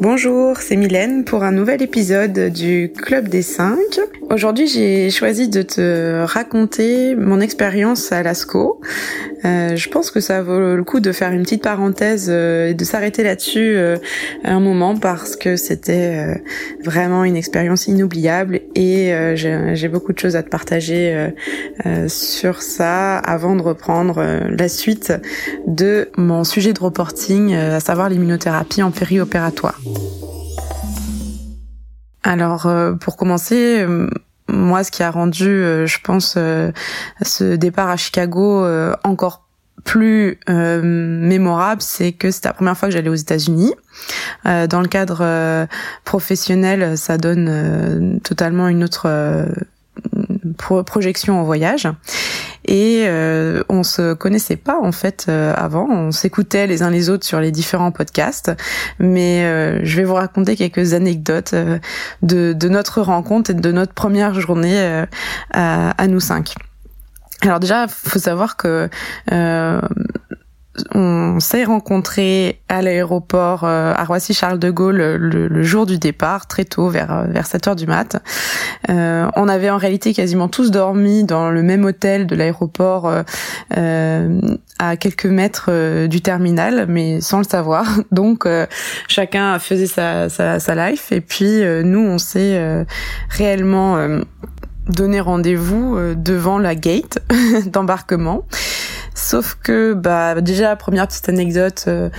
Bonjour, c'est Mylène pour un nouvel épisode du Club des 5. Aujourd'hui, j'ai choisi de te raconter mon expérience à l'ASCO. Euh, je pense que ça vaut le coup de faire une petite parenthèse euh, et de s'arrêter là-dessus euh, un moment parce que c'était vraiment une expérience inoubliable et j'ai beaucoup de choses à te partager sur ça avant de reprendre la suite de mon sujet de reporting, à savoir l'immunothérapie en périopératoire. Alors euh, pour commencer, euh, moi ce qui a rendu, euh, je pense, ce départ à Chicago encore plus mémorable, c'est que c'était la première fois que j'allais aux États-Unis. dans le cadre professionnel, ça donne totalement une autre projection en voyage et euh, on se connaissait pas en fait euh, avant. On s'écoutait les uns les autres sur les différents podcasts, mais euh, je vais vous raconter quelques anecdotes euh, de, de, notre rencontre et de notre première journée à, à, nous cinq. Alors déjà, faut savoir que on s'est rencontrés à l'aéroport euh, à Roissy-Charles de Gaulle le, jour du départ, très tôt, vers euh, vers 7 heures du mat. Euh, on avait en réalité quasiment tous dormi dans le même hôtel de l'aéroport à quelques mètres du terminal, mais sans le savoir. Donc chacun faisait sa, sa, sa life et puis nous on s'est réellement donné rendez-vous devant la gate d'embarquement. Sauf que bah déjà première petite anecdote, euh,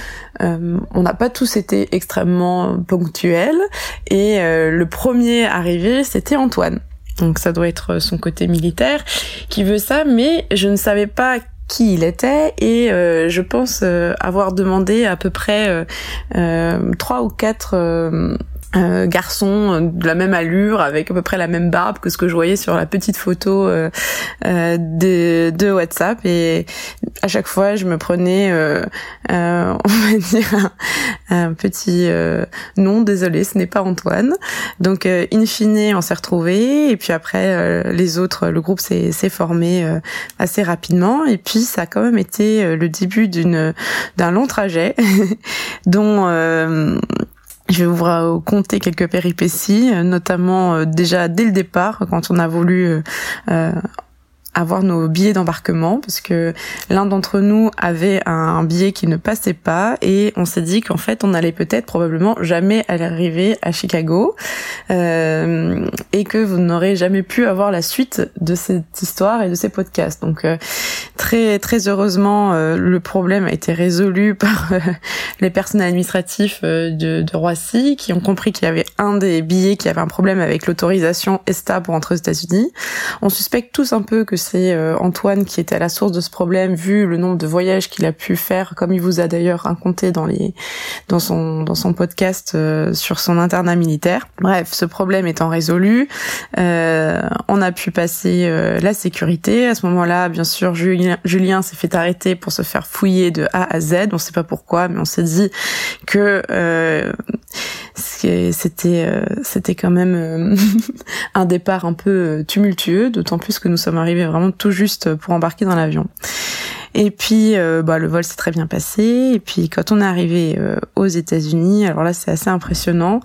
euh, on n'a pas tous été extrêmement ponctuels et euh, le premier arrivé c'était Antoine. Donc ça doit être son côté militaire qui veut ça, mais je ne savais pas qui il était et je pense avoir demandé à peu près trois ou quatre euh, garçon euh, de la même allure avec à peu près la même barbe que ce que je voyais sur la petite photo euh, euh de, de, WhatsApp. Et à chaque fois je me prenais on va dire un, petit non désolé ce n'est pas Antoine. Donc in fine on s'est retrouvés. Et puis après les autres le groupe s'est formé assez rapidement. Et puis ça a quand même été le début d'une d'un long trajet dont je vais vous compter quelques péripéties, notamment euh, déjà dès le départ, quand on a voulu euh, euh, avoir nos billets d'embarquement parce que l'un d'entre nous avait un billet qui ne passait pas et on s'est dit qu'en fait on allait peut-être probablement jamais arriver à Chicago euh, et que vous n'aurez jamais pu avoir la suite de cette histoire et de ces podcasts. Donc euh, très très heureusement euh, le problème a été résolu par euh, les personnels administratifs euh, de, de Roissy qui ont compris qu'il y avait un des billets qui avait un problème avec l'autorisation ESTA pour entrer aux États-Unis. On suspecte tous un peu que c'est euh, Antoine qui était à la source de ce problème, vu le nombre de voyages qu'il a pu faire, comme il vous a d'ailleurs raconté dans les dans son dans son podcast euh, sur son internat militaire. Bref, ce problème étant résolu, euh, on a pu passer la sécurité. À ce moment-là, bien sûr, Julien, s'est fait arrêter pour se faire fouiller de A à Z. On sait pas pourquoi, mais on s'est dit que c'était c'était quand même un départ un peu tumultueux, d'autant plus que nous sommes arrivés vraiment tout juste pour embarquer dans l'avion. Et puis, euh, bah, le vol s'est très bien passé. Et puis, quand on est arrivé euh, aux États-Unis, alors là, c'est assez impressionnant.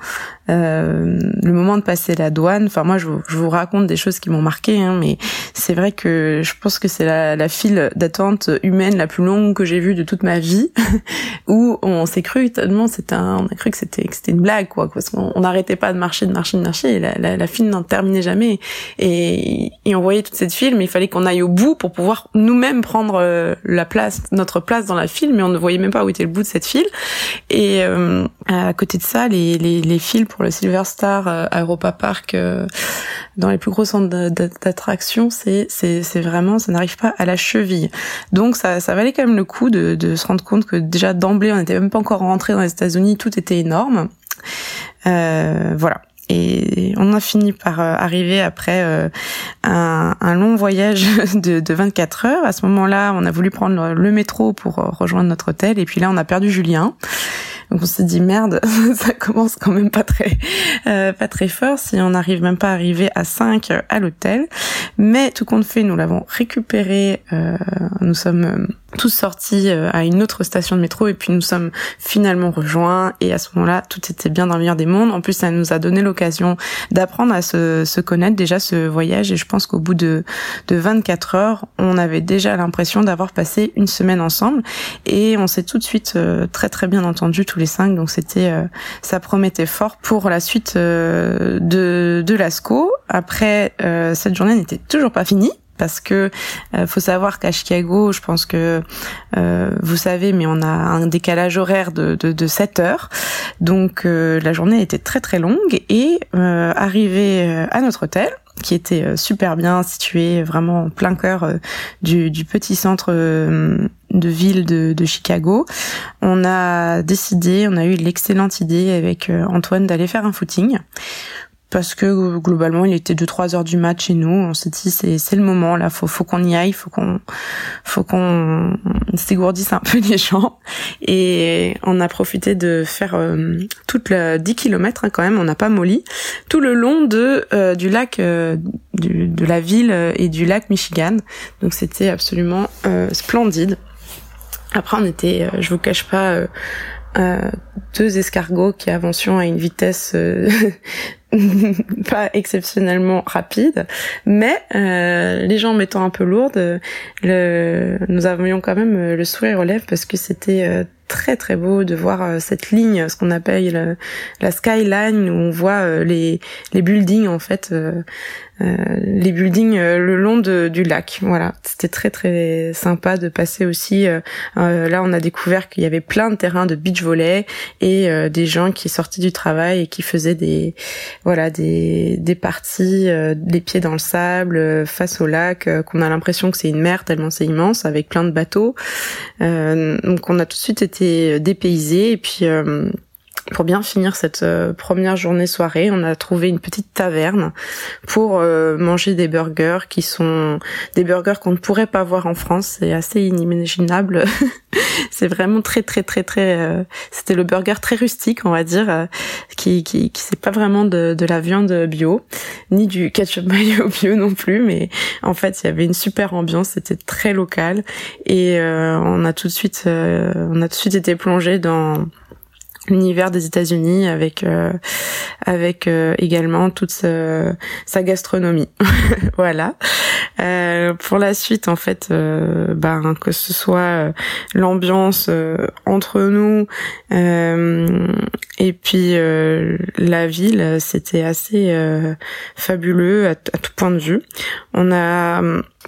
Euh, le moment de passer la douane. Enfin, moi, je vous, je vous raconte des choses qui m'ont marqué, hein, mais c'est vrai que je pense que c'est la, la file d'attente humaine la plus longue que j'ai vue de toute ma vie, où on s'est cru tellement, c'était on a cru que c'était c'était une blague, quoi, parce qu'on n'arrêtait pas de marcher, de marcher, de marcher, et la, la, la file n'en terminait jamais. Et, et on voyait toute cette file, mais il fallait qu'on aille au bout pour pouvoir nous-mêmes prendre la place, notre place dans la file, mais on ne voyait même pas où était le bout de cette file. Et euh, à côté de ça, les, les, les files pour le Silver Star euh, Europa Park euh, dans les plus gros centres d'attraction, c'est vraiment, ça n'arrive pas à la cheville. Donc ça, ça valait quand même le coup de, de se rendre compte que déjà d'emblée, on n'était même pas encore rentré dans les États-Unis, tout était énorme. Euh, voilà. Et on a fini par euh, arriver après un, un, long voyage de, de, 24 heures. À ce moment-là, on a voulu prendre le métro pour rejoindre notre hôtel. Et puis là, on a perdu Julien. Donc on s'est dit merde, ça commence quand même pas très euh, pas très fort si on n'arrive même pas à arriver à 5 à l'hôtel. Mais tout compte fait, nous l'avons récupéré. Euh, nous sommes tous sortis euh, à une autre station de métro et puis nous sommes finalement rejoints et à ce moment-là tout était bien dans le meilleur des mondes. En plus ça nous a donné l'occasion d'apprendre à se, se, connaître déjà ce voyage et je pense qu'au bout de, de 24 heures on avait déjà l'impression d'avoir passé une semaine ensemble et on s'est tout de suite euh, très très bien entendu tous les cinq donc c'était euh, ça promettait fort pour la suite de, de l'ASCO. Après cette journée n'était toujours pas finie parce que euh, faut savoir qu'à Chicago, je pense que euh, vous savez, mais on a un décalage horaire de, de, de 7 heures, donc euh, la journée était très très longue et arrivé à notre hôtel qui était super bien situé, vraiment en plein cœur du, du, petit centre de ville de, de, Chicago. On a décidé, on a eu l'excellente idée avec Antoine d'aller faire un footing parce que globalement il était 2-3 heures du match chez nous. On s'est dit c'est c'est le moment là. Faut faut qu'on y aille faut qu'on faut qu'on s'égourdisse un peu les gens. Et on a profité de faire euh, toute la 10 km hein, quand même. On n'a pas molli. Tout le long de euh, du lac euh, du, de la ville et du lac Michigan. Donc c'était absolument splendide. Après on était je vous cache pas deux escargots qui avancions à une vitesse pas exceptionnellement rapide, mais euh, les gens mettant un peu lourdes, le, nous avions quand même le sourire aux lèvres parce que c'était euh, très très beau de voir euh, cette ligne, ce qu'on appelle la skyline, où on voit euh, les, les buildings en fait, euh, les buildings le long de, du lac. Voilà, c'était très très sympa de passer aussi. là, on a découvert qu'il y avait plein de terrains de beach volley et des gens qui sortaient du travail et qui faisaient des voilà des des parties, les pieds dans le sable, face au lac, qu'on a l'impression que c'est une mer tellement c'est immense avec plein de bateaux. donc on a tout de suite été dépaysé et puis euh, pour bien finir cette euh, première journée soirée, on a trouvé une petite taverne pour euh, manger des burgers qui sont des burgers qu'on ne pourrait pas voir en France. C'est assez inimaginable. c'est vraiment très très très très. C'était le burger très rustique, on va dire, qui qui qui c'est pas vraiment de, de la viande bio ni du ketchup mayo bio non plus, mais en fait il y avait une super ambiance. C'était très local et on a tout de suite on a tout de suite été plongé dans l'univers des États-Unis avec euh, avec euh, également toute sa, gastronomie. Voilà. Euh, pour la suite en fait ben que ce soit l'ambiance entre nous et puis la ville c'était assez fabuleux à, à, tout point de vue. On a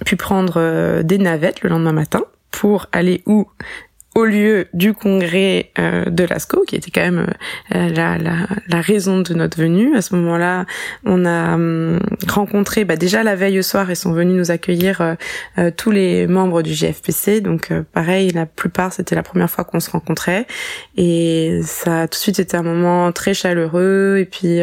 pu prendre des navettes le lendemain matin pour aller où? Au lieu du congrès euh, de l'ASCO, qui était quand même euh, la, la, la, raison de notre venue. À ce moment-là, on a hum, rencontré, bah, déjà la veille au soir, ils sont venus nous accueillir euh, tous les membres du GFPC. Donc pareil, la plupart, c'était la première fois qu'on se rencontrait. Et ça a tout de suite été un moment très chaleureux et puis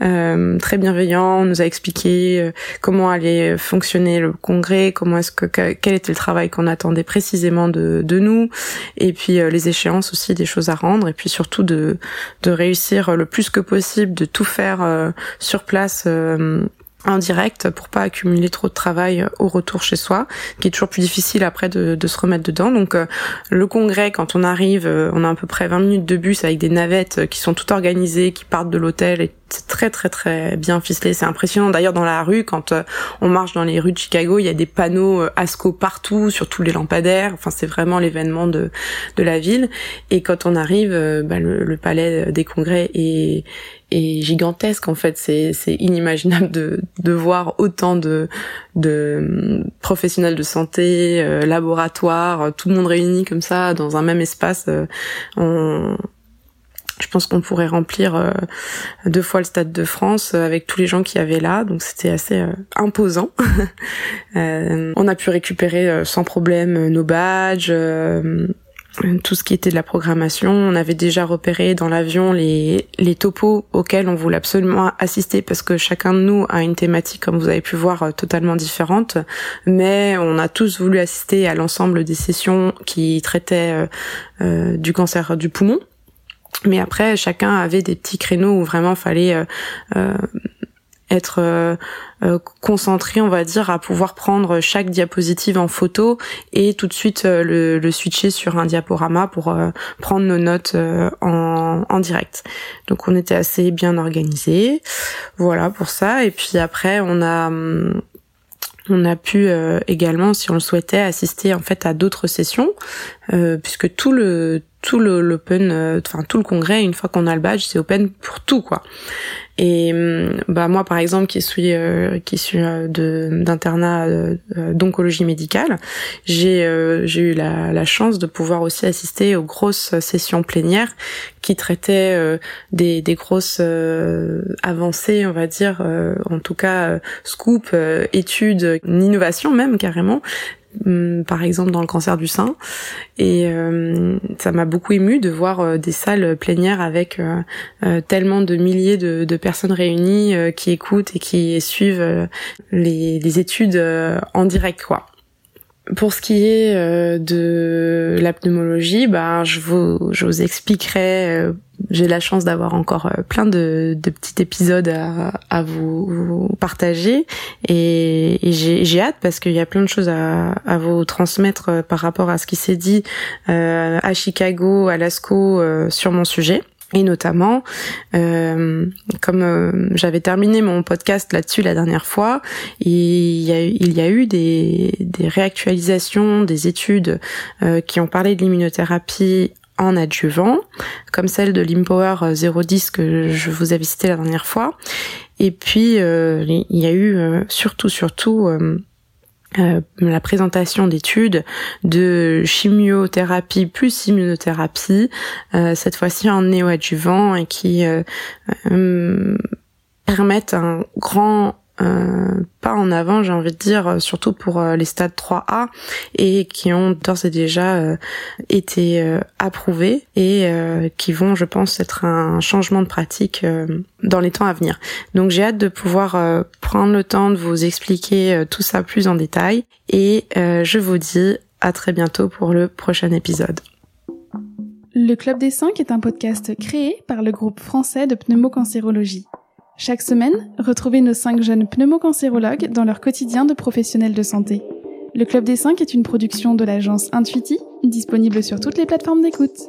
très bienveillant. On nous a expliqué comment allait fonctionner le congrès, comment est-ce que quel était le travail qu'on attendait précisément de, de nous et puis euh, les échéances aussi des choses à rendre et puis surtout de de réussir le plus que possible de tout faire euh, sur place euh, en direct pour pas accumuler trop de travail au retour chez soi, qui est toujours plus difficile après de, de se remettre dedans. Donc le congrès, quand on arrive, on a à peu près 20 minutes de bus avec des navettes qui sont toutes organisées, qui partent de l'hôtel et c'est très très très bien ficelé, c'est impressionnant. D'ailleurs dans la rue, quand euh, on marche dans les rues de Chicago, il y a des panneaux euh, ASCO partout, sur tous les lampadaires. Enfin c'est vraiment l'événement de de la ville. Et quand on arrive, euh, bah, le, palais des congrès est est gigantesque en fait c'est c'est inimaginable de de voir autant de de professionnels de santé laboratoires tout le monde réuni comme ça dans un même espace on je pense qu'on pourrait remplir euh, deux fois le Stade de France euh, avec tous les gens qui avaient là, donc c'était assez euh, imposant. on a pu récupérer sans problème nos badges, tout ce qui était de la programmation. On avait déjà repéré dans l'avion les, les topos auxquels on voulait absolument assister parce que chacun de nous a une thématique, comme vous avez pu voir, totalement différente. Mais on a tous voulu assister à l'ensemble des sessions qui traitaient du cancer du poumon. Mais après, chacun avait des petits créneaux où vraiment fallait euh, euh, être euh, euh, concentré, on va dire, à pouvoir prendre chaque diapositive en photo et tout de suite le, le, switcher sur un diaporama pour prendre nos notes en, en direct. Donc on était assez bien organisé, voilà pour ça. Et puis après on a hum, on a pu également, si on le souhaitait, assister en fait à d'autres sessions, puisque tout le tout l'open, euh, enfin tout le congrès, une fois qu'on a le badge, c'est open pour tout quoi. Et hum, bah moi par exemple qui suis euh, qui suis euh, de d'internat d'oncologie médicale, j'ai j'ai eu la, la chance de pouvoir aussi assister aux grosses sessions plénières qui traitaient des des grosses avancées, on va dire, en tout cas scoop, études, innovation même carrément par exemple dans le cancer du sein et euh, ça m'a beaucoup ému de voir euh, des salles plénières avec euh, tellement de milliers de, de personnes réunies qui écoutent et qui suivent les, les études en direct quoi. Pour ce qui est euh, de la pneumologie, ben je vous je vous expliquerai. Euh, j'ai la chance d'avoir encore euh, plein de, de petits épisodes à, à vous, partager et, j'ai hâte parce qu'il y a plein de choses à, à vous transmettre par rapport à ce qui s'est dit à Chicago, à Lascaux sur mon sujet. Et notamment, euh, comme euh, j'avais terminé mon podcast là-dessus la dernière fois, il y a, il y a eu des, des réactualisations, des études euh, qui ont parlé de l'immunothérapie en adjuvant, comme celle de l'Impower 010 que je vous avais cité la dernière fois. Et puis, il y a eu surtout, surtout euh, la présentation d'études de chimiothérapie plus immunothérapie, euh, cette fois-ci en néoadjuvant et qui euh, permettent un grand euh, pas en avant, j'ai envie de dire, surtout pour euh, les stades 3A et qui ont d'ores et déjà euh, été approuvés et qui vont, je pense, être un changement de pratique dans les temps à venir. Donc j'ai hâte de pouvoir prendre le temps de vous expliquer tout ça plus en détail et je vous dis à très bientôt pour le prochain épisode. Le Club des 5 est un podcast créé par le groupe français de pneumocancérologie. Chaque semaine, retrouvez nos cinq jeunes pneumocancérologues dans leur quotidien de professionnels de santé. Le Club des 5 est une production de l'agence Intuiti, disponible sur toutes les plateformes d'écoute.